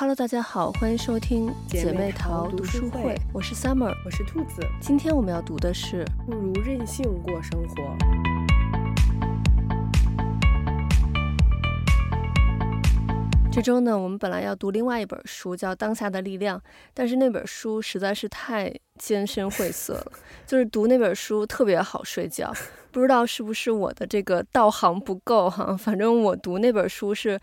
Hello，大家好，欢迎收听姐妹淘读书会，我是 Summer，我是兔子。今天我们要读的是《不如任性过生活》。这周呢，我们本来要读另外一本书，叫《当下的力量》，但是那本书实在是太艰深晦涩了，就是读那本书特别好睡觉。不知道是不是我的这个道行不够哈，反正我读那本书是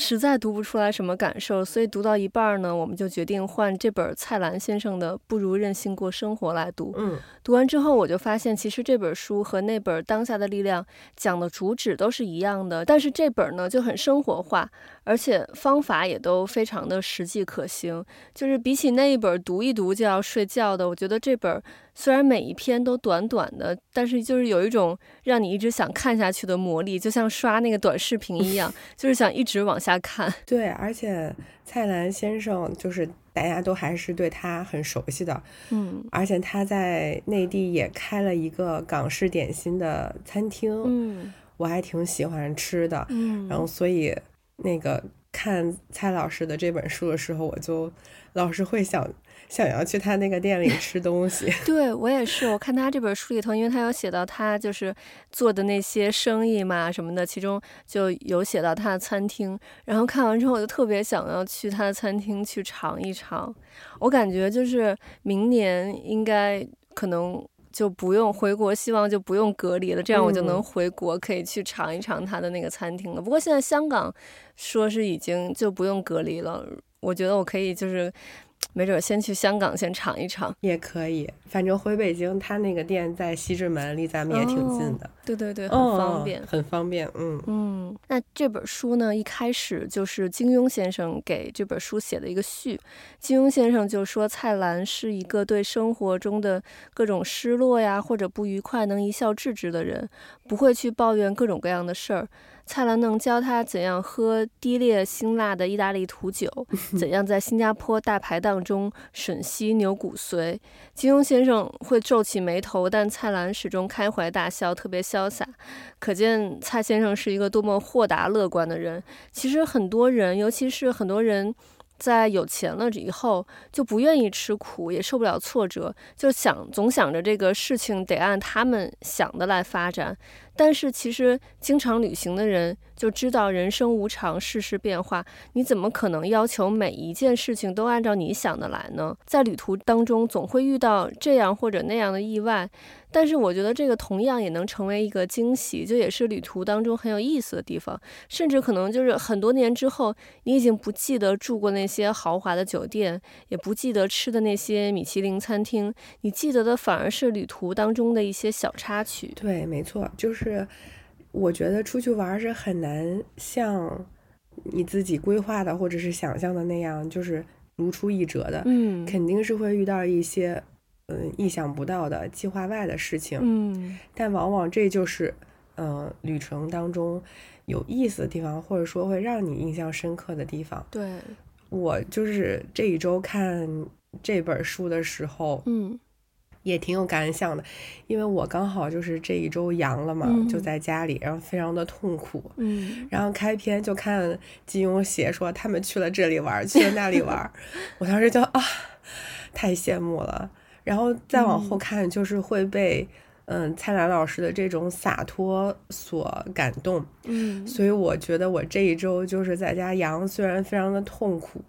实在读不出来什么感受，所以读到一半呢，我们就决定换这本蔡澜先生的《不如任性过生活》来读。嗯，读完之后我就发现，其实这本书和那本《当下的力量》讲的主旨都是一样的，但是这本呢就很生活化，而且方法也都非常的实际可行。就是比起那一本读一读就要睡觉的，我觉得这本。虽然每一篇都短短的，但是就是有一种让你一直想看下去的魔力，就像刷那个短视频一样，就是想一直往下看。对，而且蔡澜先生就是大家都还是对他很熟悉的，嗯，而且他在内地也开了一个港式点心的餐厅，嗯，我还挺喜欢吃的，嗯，然后所以那个看蔡老师的这本书的时候，我就老是会想。想要去他那个店里吃东西，对我也是。我看他这本书里头，因为他有写到他就是做的那些生意嘛什么的，其中就有写到他的餐厅。然后看完之后，我就特别想要去他的餐厅去尝一尝。我感觉就是明年应该可能就不用回国，希望就不用隔离了，这样我就能回国，可以去尝一尝他的那个餐厅了。不过现在香港说是已经就不用隔离了，我觉得我可以就是。没准先去香港先尝一尝也可以，反正回北京他那个店在西直门，离咱们也挺近的。哦、对对对，很方便，哦、很方便。嗯嗯，那这本书呢，一开始就是金庸先生给这本书写的一个序。金庸先生就说，蔡澜是一个对生活中的各种失落呀或者不愉快能一笑置之的人，不会去抱怨各种各样的事儿。蔡澜能教他怎样喝低劣辛辣的意大利土酒，怎样在新加坡大排档中吮吸牛骨髓。金庸先生会皱起眉头，但蔡澜始终开怀大笑，特别潇洒。可见蔡先生是一个多么豁达乐观的人。其实很多人，尤其是很多人。在有钱了以后，就不愿意吃苦，也受不了挫折，就想总想着这个事情得按他们想的来发展。但是其实经常旅行的人就知道人生无常，世事变化，你怎么可能要求每一件事情都按照你想的来呢？在旅途当中总会遇到这样或者那样的意外。但是我觉得这个同样也能成为一个惊喜，就也是旅途当中很有意思的地方。甚至可能就是很多年之后，你已经不记得住过那些豪华的酒店，也不记得吃的那些米其林餐厅，你记得的反而是旅途当中的一些小插曲。对，没错，就是我觉得出去玩是很难像你自己规划的或者是想象的那样，就是如出一辙的。嗯，肯定是会遇到一些。嗯，意想不到的计划外的事情，嗯，但往往这就是，嗯、呃，旅程当中有意思的地方，或者说会让你印象深刻的地方。对，我就是这一周看这本书的时候，嗯，也挺有感想的，因为我刚好就是这一周阳了嘛，嗯、就在家里，然后非常的痛苦，嗯，然后开篇就看金庸写说他们去了这里玩，去了那里玩，我当时就啊，太羡慕了。然后再往后看，就是会被嗯蔡澜老师的这种洒脱所感动，嗯，所以我觉得我这一周就是在家阳，虽然非常的痛苦，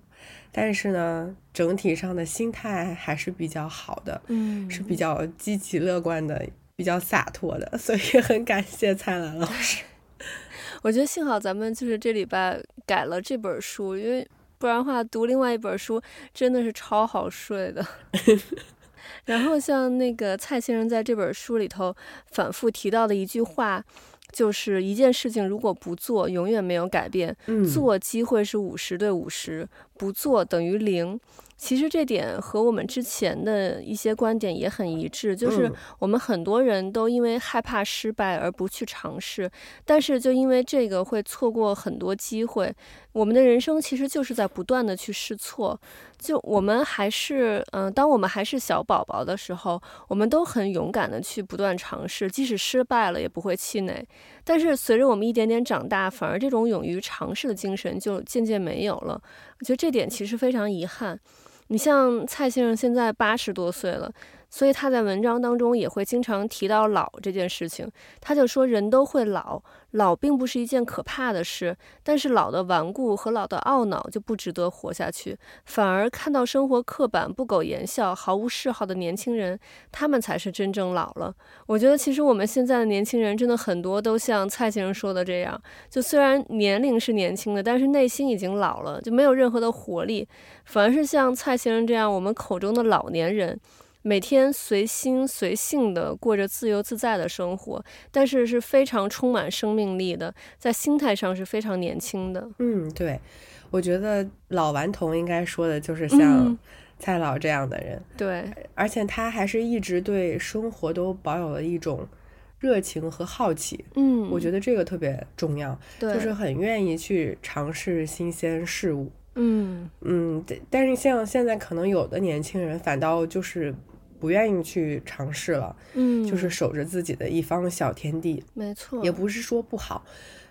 但是呢，整体上的心态还是比较好的，嗯，是比较积极乐观的，比较洒脱的，所以很感谢蔡澜老师。我觉得幸好咱们就是这礼拜改了这本书，因为不然的话读另外一本书真的是超好睡的。然后像那个蔡先生在这本书里头反复提到的一句话，就是一件事情如果不做，永远没有改变。做机会是五十对五十，不做等于零。其实这点和我们之前的一些观点也很一致，就是我们很多人都因为害怕失败而不去尝试，但是就因为这个会错过很多机会。我们的人生其实就是在不断的去试错。就我们还是嗯、呃，当我们还是小宝宝的时候，我们都很勇敢的去不断尝试，即使失败了也不会气馁。但是随着我们一点点长大，反而这种勇于尝试的精神就渐渐没有了。我觉得这点其实非常遗憾。你像蔡先生现在八十多岁了。所以他在文章当中也会经常提到老这件事情，他就说人都会老，老并不是一件可怕的事，但是老的顽固和老的懊恼就不值得活下去，反而看到生活刻板、不苟言笑、毫无嗜好的年轻人，他们才是真正老了。我觉得其实我们现在的年轻人真的很多都像蔡先生说的这样，就虽然年龄是年轻的，但是内心已经老了，就没有任何的活力，反而是像蔡先生这样我们口中的老年人。每天随心随性的过着自由自在的生活，但是是非常充满生命力的，在心态上是非常年轻的。嗯，对，我觉得老顽童应该说的就是像蔡老这样的人。嗯、对，而且他还是一直对生活都保有了一种热情和好奇。嗯，我觉得这个特别重要，对，就是很愿意去尝试新鲜事物。嗯嗯，但是像现在可能有的年轻人反倒就是。不愿意去尝试了，嗯，就是守着自己的一方小天地，没错，也不是说不好，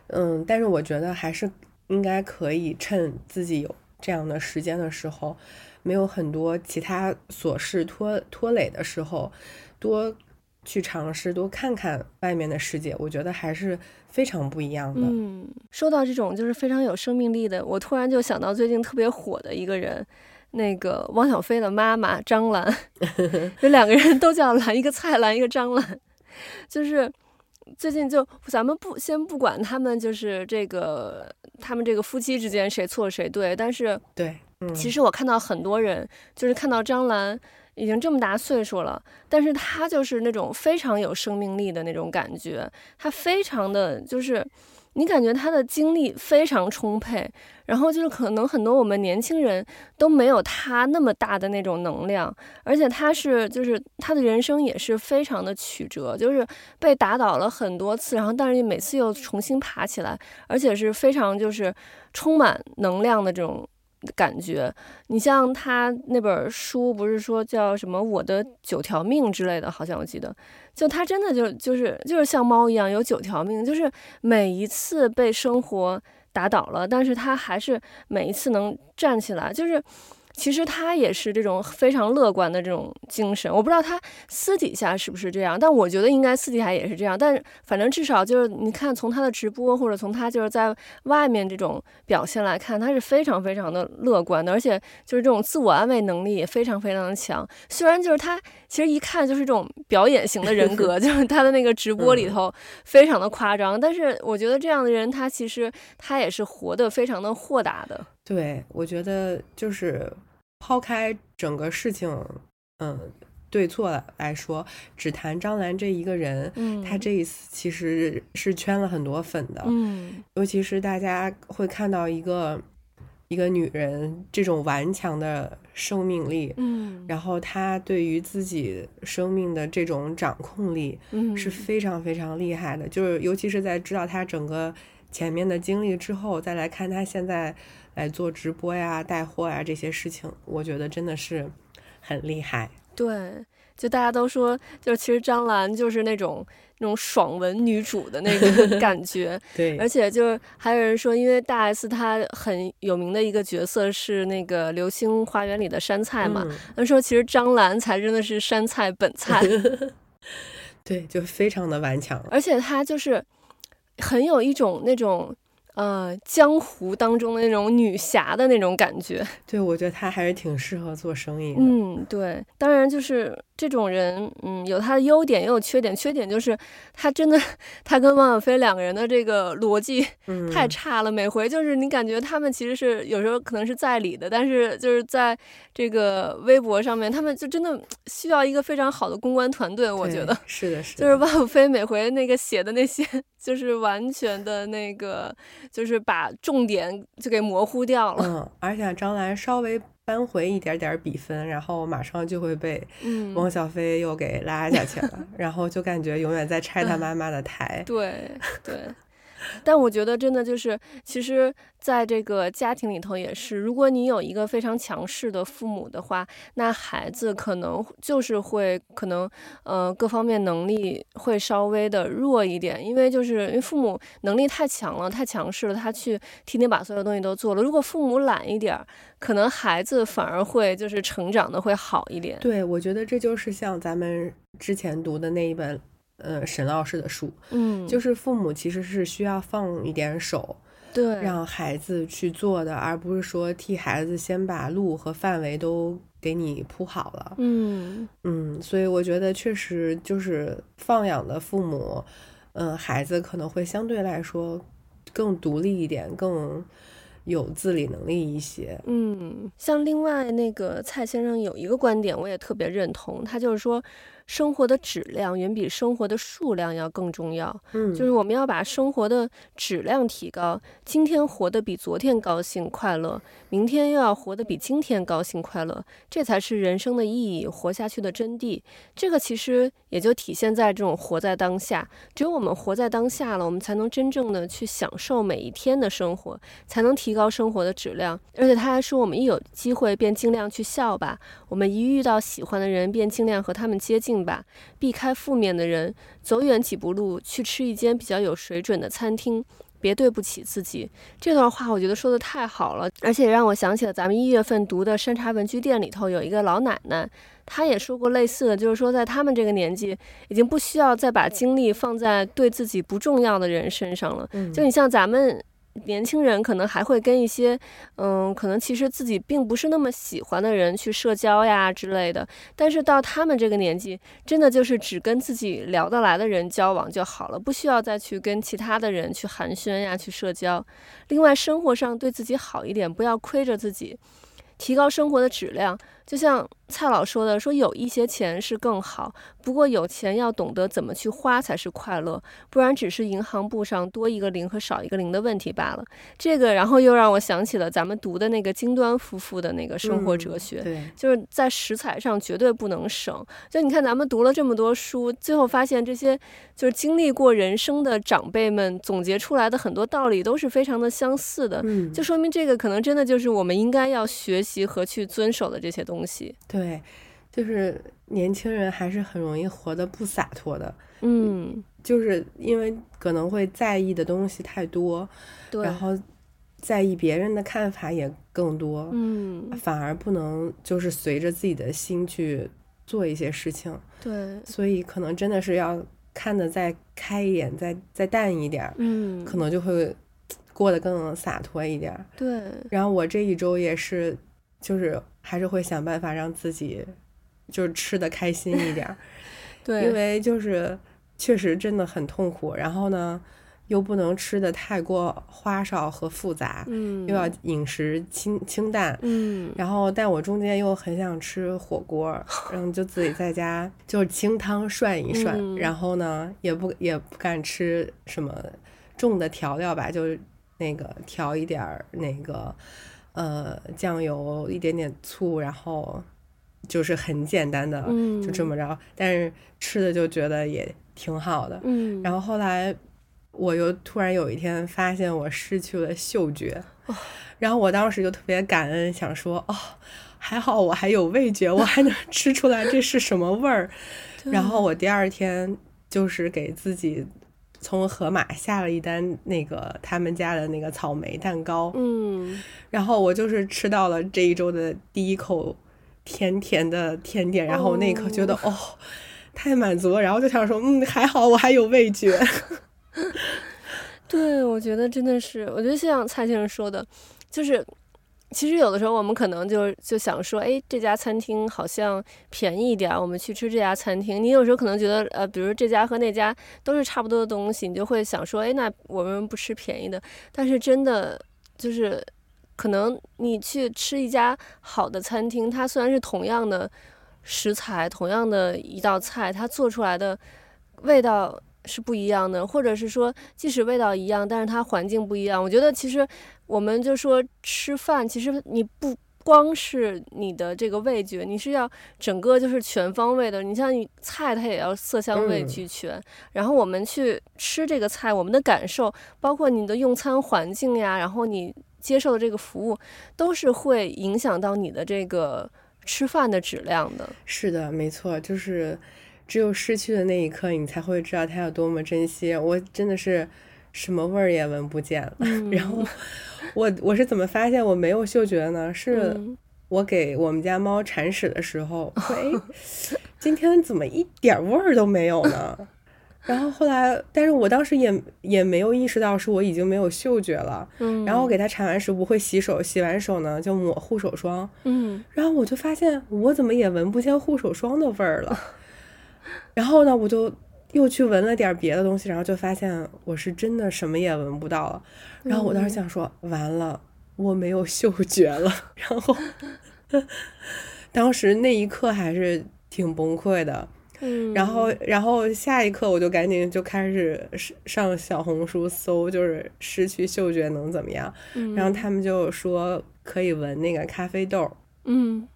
嗯，但是我觉得还是应该可以趁自己有这样的时间的时候，没有很多其他琐事拖拖累的时候，多去尝试，多看看外面的世界，我觉得还是非常不一样的。嗯，说到这种就是非常有生命力的，我突然就想到最近特别火的一个人。那个汪小菲的妈妈张兰，有两个人都叫兰，一个蔡兰，一个张兰，就是最近就咱们不先不管他们，就是这个他们这个夫妻之间谁错谁对，但是对，嗯，其实我看到很多人就是看到张兰已经这么大岁数了，但是她就是那种非常有生命力的那种感觉，她非常的就是。你感觉他的精力非常充沛，然后就是可能很多我们年轻人都没有他那么大的那种能量，而且他是就是他的人生也是非常的曲折，就是被打倒了很多次，然后但是每次又重新爬起来，而且是非常就是充满能量的这种。感觉，你像他那本书，不是说叫什么“我的九条命”之类的，好像我记得，就他真的就就是就是像猫一样有九条命，就是每一次被生活打倒了，但是他还是每一次能站起来，就是。其实他也是这种非常乐观的这种精神，我不知道他私底下是不是这样，但我觉得应该私底下也是这样。但是反正至少就是你看，从他的直播或者从他就是在外面这种表现来看，他是非常非常的乐观的，而且就是这种自我安慰能力也非常非常的强。虽然就是他其实一看就是这种表演型的人格，就是他的那个直播里头非常的夸张，但是我觉得这样的人他其实他也是活得非常的豁达的。对，我觉得就是。抛开整个事情，嗯，对错来说，只谈张兰这一个人，嗯，她这一次其实是圈了很多粉的，嗯，尤其是大家会看到一个一个女人这种顽强的生命力，嗯，然后她对于自己生命的这种掌控力，嗯，是。非常非常厉害的，嗯，就是尤其是在知道她整个前面的经历之后，再来看她现在。来做直播呀、带货呀这些事情，我觉得真的是很厉害。对，就大家都说，就其实张兰就是那种那种爽文女主的那个 感觉。对，而且就是还有人说，因为大 S 她很有名的一个角色是那个《流星花园》里的杉菜嘛，他、嗯、说其实张兰才真的是杉菜本菜。对，就非常的顽强，而且她就是很有一种那种。呃，江湖当中的那种女侠的那种感觉，对，我觉得她还是挺适合做生意的。嗯，对，当然就是。这种人，嗯，有他的优点，也有缺点。缺点就是他真的，他跟汪小菲两个人的这个逻辑太差了。嗯、每回就是你感觉他们其实是有时候可能是在理的，但是就是在这个微博上面，他们就真的 需要一个非常好的公关团队。我觉得是的，是的。就是汪小菲每回那个写的那些，就是完全的那个，就是把重点就给模糊掉了。嗯，而且张兰稍微。扳回一点点比分，然后马上就会被汪小菲又给拉下去了，嗯、然后就感觉永远在拆他妈妈的台。对 对，但我觉得真的就是，其实在这个家庭里头也是，如果你有一个非常强势的父母的话，那孩子可能就是会可能呃各方面能力会稍微的弱一点，因为就是因为父母能力太强了，太强势了，他去天天把所有东西都做了。如果父母懒一点，可能孩子反而会就是成长的会好一点。对，我觉得这就是像咱们之前读的那一本。呃，沈老师的书，嗯，就是父母其实是需要放一点手，对，让孩子去做的，而不是说替孩子先把路和范围都给你铺好了，嗯。嗯，所以我觉得确实就是放养的父母，嗯、呃，孩子可能会相对来说更独立一点，更有自理能力一些，嗯，像另外那个蔡先生有一个观点，我也特别认同，他就是说。生活的质量远比生活的数量要更重要。嗯，就是我们要把生活的质量提高，今天活得比昨天高兴快乐，明天又要活得比今天高兴快乐，这才是人生的意义，活下去的真谛。这个其实也就体现在这种活在当下。只有我们活在当下了，我们才能真正的去享受每一天的生活，才能提高生活的质量。而且他还说，我们一有机会便尽量去笑吧，我们一遇到喜欢的人便尽量和他们接近。吧，避开负面的人，走远几步路，去吃一间比较有水准的餐厅，别对不起自己。这段话我觉得说的太好了，而且让我想起了咱们一月份读的《山茶文具店》里头有一个老奶奶，她也说过类似的，就是说在他们这个年纪，已经不需要再把精力放在对自己不重要的人身上了。就你像咱们。年轻人可能还会跟一些，嗯，可能其实自己并不是那么喜欢的人去社交呀之类的。但是到他们这个年纪，真的就是只跟自己聊得来的人交往就好了，不需要再去跟其他的人去寒暄呀、去社交。另外，生活上对自己好一点，不要亏着自己，提高生活的质量。就像蔡老说的，说有一些钱是更好，不过有钱要懂得怎么去花才是快乐，不然只是银行簿上多一个零和少一个零的问题罢了。这个，然后又让我想起了咱们读的那个金端夫妇的那个生活哲学，嗯、对，就是在食材上绝对不能省。就你看咱们读了这么多书，最后发现这些就是经历过人生的长辈们总结出来的很多道理都是非常的相似的，嗯，就说明这个可能真的就是我们应该要学习和去遵守的这些东西。东西。对，就是年轻人还是很容易活得不洒脱的，嗯，就是因为可能会在意的东西太多，对，然后在意别人的看法也更多，嗯，反而不能就是随着自己的心去做一些事情，对，所以可能真的是要看得再开一点，再再淡一点，嗯，可能就会过得更洒脱一点，对。然后我这一周也是，就是。还是会想办法让自己就是吃的开心一点，对，因为就是确实真的很痛苦。然后呢，又不能吃的太过花哨和复杂，嗯，又要饮食清清淡，嗯。然后，但我中间又很想吃火锅，然后就自己在家就是清汤涮一涮，嗯，然后呢，也不也不敢吃什么重的调料吧，就是那个调一点儿那个。呃，酱油一点点醋，然后就是很简单的，嗯，就这么着。但是吃的就觉得也挺好的。嗯，然后后来我又突然有一天发现我失去了嗅觉，哦，然后我当时就特别感恩，想说哦，还好我还有味觉，我还能吃出来这是什么味儿。然后我第二天就是给自己。从盒马下了一单那个他们家的那个草莓蛋糕，嗯，然后我就是吃到了这一周的第一口甜甜的甜点，然后那一刻觉得哦，哦，太满足了，然后就想说，嗯，还好我还有味觉。对，我觉得真的是，我觉得像蔡先生说的，就是。其实有的时候我们可能就就想说，哎，这家餐厅好像便宜一点，我们去吃这家餐厅。你有时候可能觉得，呃，比如这家和那家都是差不多的东西，你就会想说，哎，那我们不吃便宜的。但是真的就是，可能你去吃一家好的餐厅，它虽然是同样的食材，同样的一道菜，它做出来的味道是不一样的，或者是说，即使味道一样，但是它环境不一样。我觉得其实。我们就说吃饭，其实你不光是你的这个味觉，你是要整个就是全方位的。你像你菜，它也要色香味俱全。嗯、然后我们去吃这个菜，我们的感受，包括你的用餐环境呀，然后你接受的这个服务，都是会影响到你的这个吃饭的质量的。是的，没错，就是只有失去的那一刻，你才会知道它有多么珍惜。我真的是。什么味儿也闻不见了。嗯、然后我我是怎么发现我没有嗅觉呢？是我给我们家猫铲屎的时候，喂、嗯，今天怎么一点味儿都没有呢？然后后来，但是我当时也也没有意识到是我已经没有嗅觉了。嗯、然后我给它铲完屎不会洗手，洗完手呢就抹护手霜。嗯。然后我就发现我怎么也闻不见护手霜的味儿了。然后呢，我就。又去闻了点别的东西，然后就发现我是真的什么也闻不到了。然后我当时想说，嗯、完了，我没有嗅觉了。然后 当时那一刻还是挺崩溃的。嗯。然后，然后下一刻我就赶紧就开始上小红书搜，就是失去嗅觉能怎么样？嗯。然后他们就说可以闻那个咖啡豆。嗯。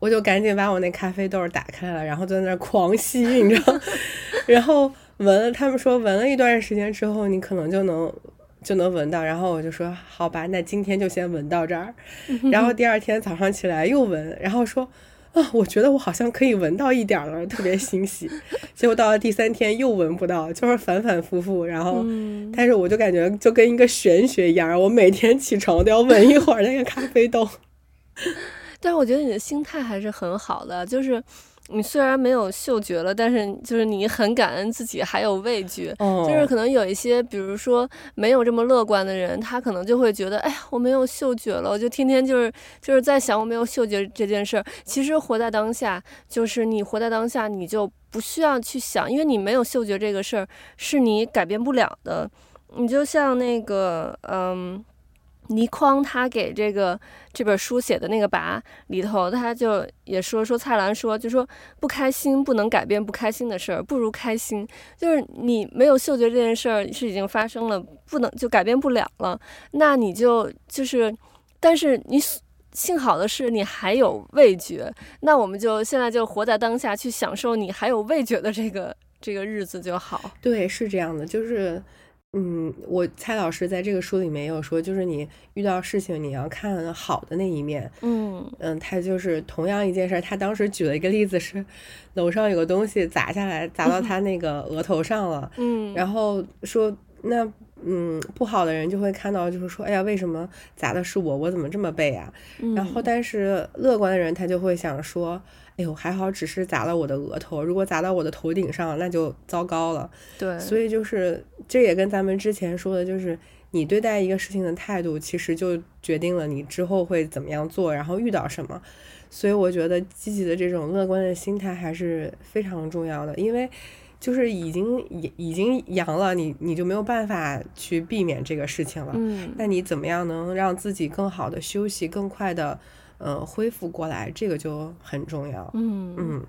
我就赶紧把我那咖啡豆打开了，然后在那狂吸，你知道。然后闻了，他们说闻了一段时间之后，你可能就能就能闻到。然后我就说好吧，那今天就先闻到这儿。然后第二天早上起来又闻，然后说啊，我觉得我好像可以闻到一点了，特别欣喜。结果到了第三天又闻不到，就是反反复复。然后，但是我就感觉就跟一个玄学一样，我每天起床都要闻一会儿那个咖啡豆。但是我觉得你的心态还是很好的，就是。你虽然没有嗅觉了，但是就是你很感恩自己还有味觉。Oh. 就是可能有一些，比如说没有这么乐观的人，他可能就会觉得，哎呀，我没有嗅觉了，我就天天就是就是在想我没有嗅觉这件事儿。其实活在当下，就是你活在当下，你就不需要去想，因为你没有嗅觉这个事儿是你改变不了的。你就像那个，嗯。倪匡他给这个这本书写的那个跋里头，他就也说说蔡澜说，就说不开心不能改变不开心的事儿，不如开心。就是你没有嗅觉这件事儿是已经发生了，不能就改变不了了。那你就就是，但是你幸好的是你还有味觉。那我们就现在就活在当下，去享受你还有味觉的这个这个日子就好。对，是这样的，就是。嗯，我蔡老师在这个书里面也有说，就是你遇到事情，你要看好的那一面。嗯嗯，他就是同样一件事，他当时举了一个例子是，楼上有个东西砸下来，砸到他那个额头上了。嗯，然后说那嗯不好的人就会看到，就是说，哎呀，为什么砸的是我？我怎么这么背啊？嗯，然后但是乐观的人他就会想说。哎呦，还好，只是砸了我的额头。如果砸到我的头顶上，那就糟糕了。对，所以就是这也跟咱们之前说的，就是你对待一个事情的态度，其实就决定了你之后会怎么样做，然后遇到什么。所以我觉得积极的这种乐观的心态还是非常重要的，因为就是已经已已经阳了，你你就没有办法去避免这个事情了。嗯，那你怎么样能让自己更好的休息，更快的？呃，恢复过来，这个就很重要。嗯嗯，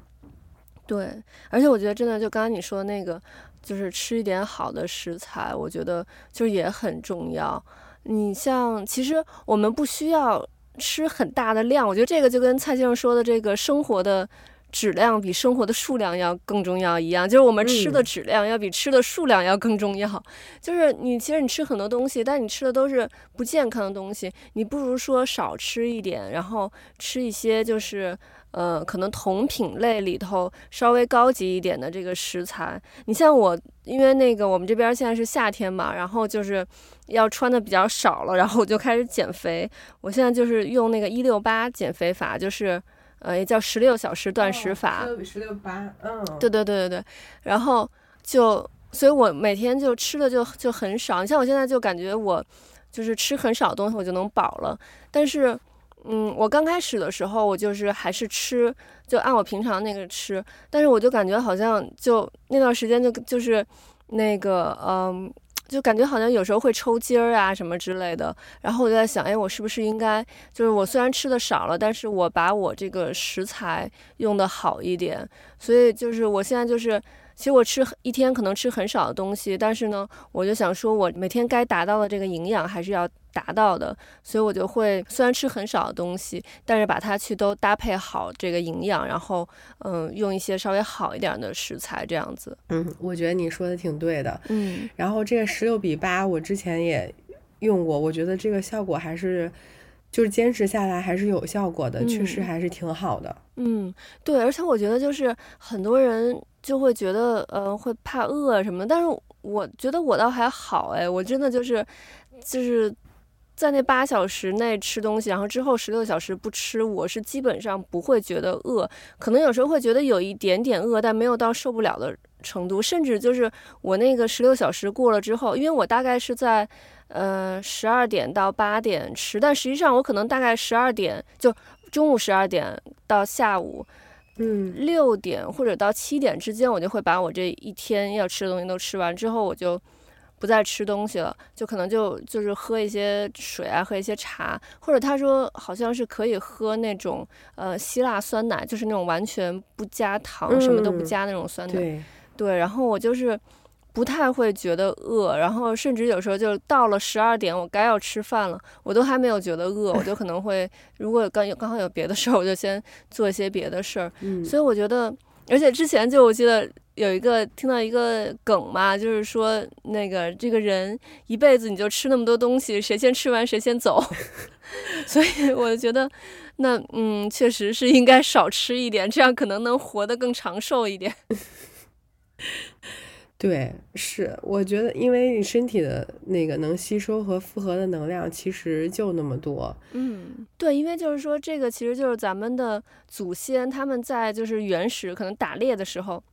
对，而且我觉得真的，就刚刚你说的那个，就是吃一点好的食材，我觉得就也很重要。你像，其实我们不需要吃很大的量，我觉得这个就跟蔡先生说的这个生活的。质量比生活的数量要更重要一样，就是我们吃的质量要比吃的数量要更重要。嗯、就是你其实你吃很多东西，但你吃的都是不健康的东西，你不如说少吃一点，然后吃一些就是呃可能同品类里头稍微高级一点的这个食材。你像我，因为那个我们这边现在是夏天嘛，然后就是要穿的比较少了，然后我就开始减肥。我现在就是用那个一六八减肥法，就是。呃，也叫十六小时断食法，十六八，嗯，对对对对对，然后就，所以我每天就吃的就就很少。你像我现在就感觉我就是吃很少东西，我就能饱了。但是，嗯，我刚开始的时候，我就是还是吃，就按我平常那个吃。但是我就感觉好像就那段时间就就是那个，嗯。就感觉好像有时候会抽筋儿啊什么之类的，然后我就在想，哎，我是不是应该就是我虽然吃的少了，但是我把我这个食材用的好一点。所以就是我现在就是其实我吃一天可能吃很少的东西，但是呢，我就想说，我每天该达到的这个营养还是要达到的，所以我就会虽然吃很少的东西，但是把它去都搭配好这个营养，然后嗯，用一些稍微好一点的食材这样子。嗯，我觉得你说的挺对的。嗯，然后这个十六比八，我之前也用过，我觉得这个效果还是。就是坚持下来还是有效果的，确实还是挺好的。嗯，对，而且我觉得就是很多人就会觉得，呃，会怕饿什么的，但是我觉得我倒还好，哎，我真的就是就是在那八小时内吃东西，然后之后十六小时不吃，我是基本上不会觉得饿，可能有时候会觉得有一点点饿，但没有到受不了的程度，甚至就是我那个十六小时过了之后，因为我大概是在。呃，十二点到八点吃，但实际上我可能大概十二点就中午十二点到下午，嗯，六点或者到七点之间，我就会把我这一天要吃的东西都吃完之后，我就不再吃东西了，就可能就就是喝一些水啊，喝一些茶，或者他说好像是可以喝那种呃希腊酸奶，就是那种完全不加糖，什么都不加那种酸奶，嗯、对，对，然后我就是。不太会觉得饿，然后甚至有时候就到了十二点，我该要吃饭了，我都还没有觉得饿，我就可能会，如果刚有刚好有别的事儿，我就先做一些别的事儿。嗯，所以我觉得，而且之前就我记得有一个听到一个梗嘛，就是说那个这个人一辈子你就吃那么多东西，谁先吃完谁先走。所以我觉得，那嗯，确实是应该少吃一点，这样可能能活得更长寿一点。对，是，我觉得，因为你身体的那个能吸收和复合的能量其实就那么多。嗯，对，因为就是说，这个其实就是咱们的祖先他们在就是原始可能打猎的时候。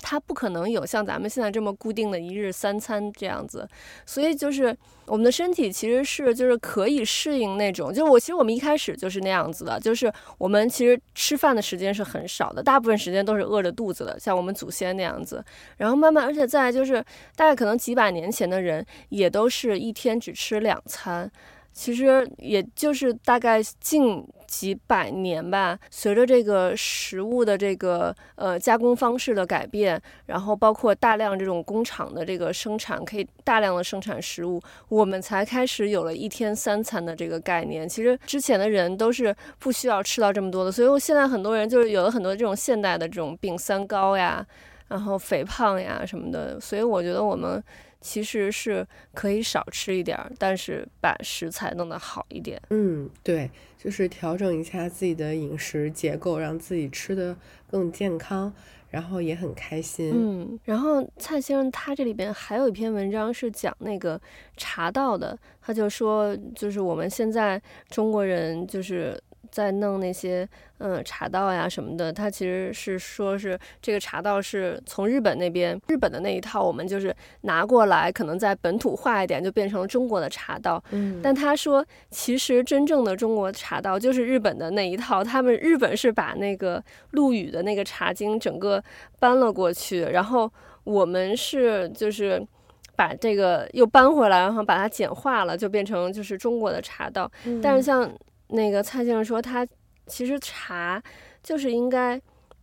它不可能有像咱们现在这么固定的一日三餐这样子，所以就是我们的身体其实是就是可以适应那种，就是我其实我们一开始就是那样子的，就是我们其实吃饭的时间是很少的，大部分时间都是饿着肚子的，像我们祖先那样子，然后慢慢，而且再就是大概可能几百年前的人也都是一天只吃两餐。其实也就是大概近几百年吧，随着这个食物的这个呃加工方式的改变，然后包括大量这种工厂的这个生产，可以大量的生产食物，我们才开始有了一天三餐的这个概念。其实之前的人都是不需要吃到这么多的，所以我现在很多人就是有了很多这种现代的这种病，三高呀，然后肥胖呀什么的，所以我觉得我们。其实是可以少吃一点，但是把食材弄得好一点。嗯，对，就是调整一下自己的饮食结构，让自己吃的更健康，然后也很开心。嗯，然后蔡先生他这里边还有一篇文章是讲那个茶道的，他就说，就是我们现在中国人就是。在弄那些嗯茶道呀什么的，他其实是说是这个茶道是从日本那边日本的那一套，我们就是拿过来，可能在本土化一点，就变成了中国的茶道。嗯，但他说其实真正的中国茶道就是日本的那一套，他们日本是把那个陆羽的那个茶经整个搬了过去，然后我们是就是把这个又搬回来，然后把它简化了，就变成就是中国的茶道。嗯，但是像。那个蔡先生说，他其实茶就是应该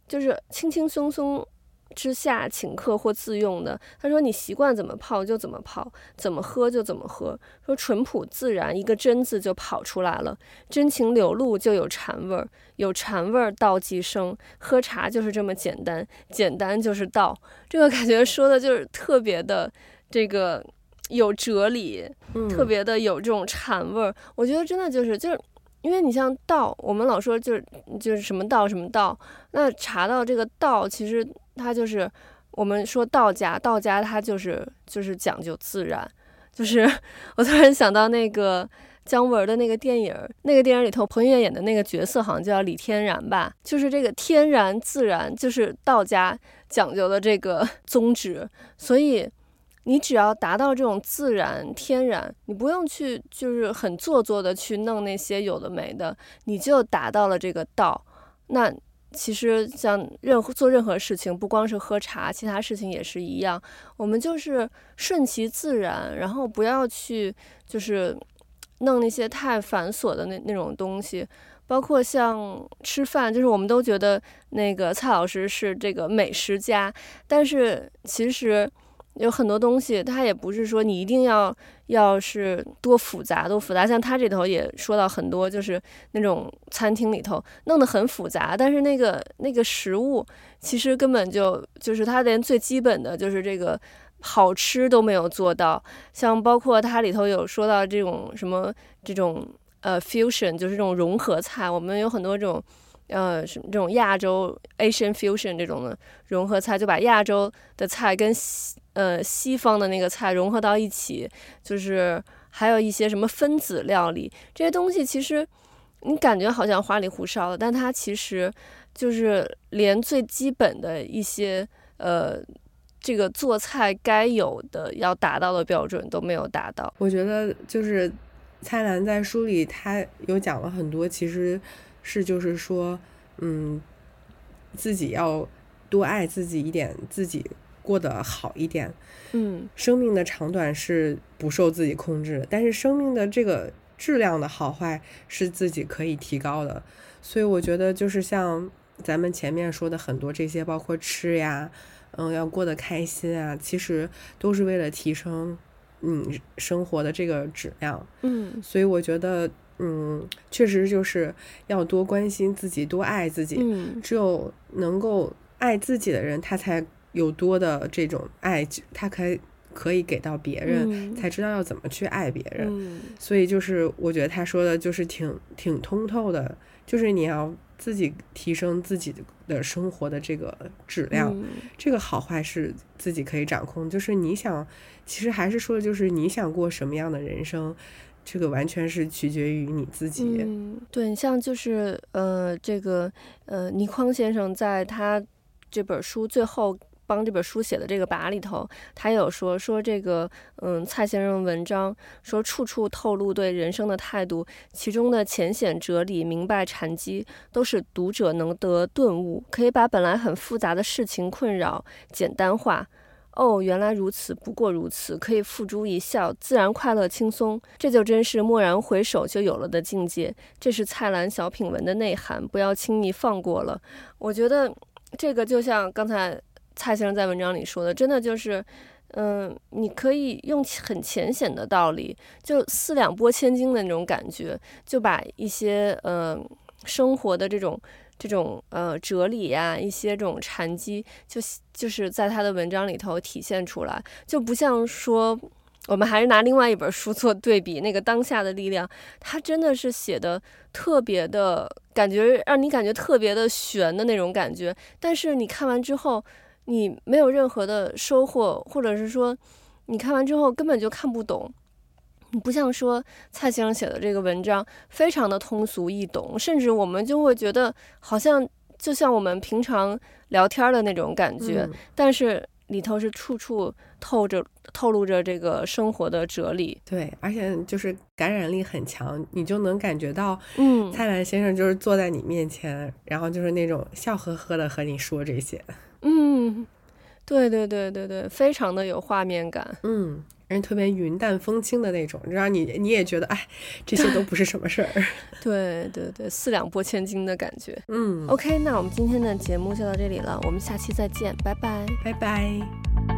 就是轻轻松松之下请客或自用的。他说你习惯怎么泡就怎么泡，怎么喝就怎么喝。说淳朴自然，一个真字就跑出来了，真情流露就有禅味儿，有禅味儿道即生。喝茶就是这么简单，简单就是道。这个感觉说的就是特别的这个有哲理，嗯、特别的有这种禅味儿。我觉得真的就是就是。因为你像道，我们老说就是就是什么道什么道，那茶道这个道其实它就是我们说道家，道家它就是就是讲究自然，就是 我突然想到那个姜文的那个电影，那个电影里头彭于晏演的那个角色好像叫李天然吧，就是这个天然自然就是道家讲究的这个 宗旨，所以。你只要达到这种自然天然，你不用去就是很做作的去弄那些有的没的，你就达到了这个道。那其实像任何做任何事情，不光是喝茶，其他事情也是一样。我们就是顺其自然，然后不要去就是弄那些太繁琐的那那种东西。包括像吃饭，就是我们都觉得那个蔡老师是这个美食家，但是其实有很多东西，它也不是说你一定要要是多复杂多复杂。像他这头也说到很多，就是那种餐厅里头弄得很复杂，但是那个那个食物其实根本就就是他连最基本的就是这个好吃都没有做到。像包括他里头有说到这种什么这种。呃，fusion 就是这种融合菜，我们有很多这种，呃，什么这种亚洲 Asian fusion 这种的融合菜，就把亚洲的菜跟西呃西方的那个菜融合到一起，就是还有一些什么分子料理这些东西，其实你感觉好像花里胡哨的，但它其实就是连最基本的一些呃这个做菜该有的要达到的标准都没有达到。我觉得就是。蔡澜在书里，他有讲了很多，其实是就是说，嗯，自己要多爱自己一点，自己过得好一点。嗯，生命的长短是不受自己控制，但是生命的这个质量的好坏是自己可以提高的。所以我觉得，就是像咱们前面说的很多这些，包括吃呀，嗯，要过得开心啊，其实都是为了提升。嗯，生活的这个质量，嗯，所以我觉得，嗯，确实就是要多关心自己，多爱自己。嗯，只有能够爱自己的人，他才有多的这种爱，他可以可以给到别人，嗯，才知道要怎么去爱别人。嗯，所以就是我觉得他说的就是挺挺通透的，就是你要自己提升自己的生活的这个质量，嗯，这个好坏是自己可以掌控，就是你想。其实还是说的就是你想过什么样的人生，这个完全是取决于你自己。嗯，对，你像就是呃，这个呃，倪匡先生在他这本书最后帮这本书写的这个跋里头，他有说说这个嗯，蔡先生文章说处处透露对人生的态度，其中的浅显哲理、明白禅机，都是读者能得顿悟，可以把本来很复杂的事情困扰简单化。哦，原来如此，不过如此，可以付诸一笑，自然快乐轻松，这就真是蓦然回首就有了的境界。这是蔡澜小品文的内涵，不要轻易放过了。我觉得这个就像刚才蔡先生在文章里说的，真的就是，嗯、你可以用很浅显的道理，就四两拨千斤的那种感觉，就把一些嗯、呃、生活的这种。这种呃哲理呀，一些这种禅机，就就是在他的文章里头体现出来，就不像说我们还是拿另外一本书做对比，那个当下的力量，他真的是写的特别的感觉，让你感觉特别的悬的那种感觉。但是你看完之后，你没有任何的收获，或者是说你看完之后根本就看不懂。不像说蔡先生写的这个文章非常的通俗易懂，甚至我们就会觉得好像就像我们平常聊天的那种感觉，嗯、但是里头是处处透着透露着这个生活的哲理。对，而且就是感染力很强，你就能感觉到，嗯，蔡澜先生就是坐在你面前，嗯、然后就是那种笑呵呵的和你说这些。嗯，对对对对对，非常的有画面感。嗯。人特别云淡风轻的那种，让你你也觉得哎，这些都不是什么事儿。对对对，四两拨千斤的感觉。嗯，OK，那我们今天的节目就到这里了，我们下期再见，拜拜，拜拜。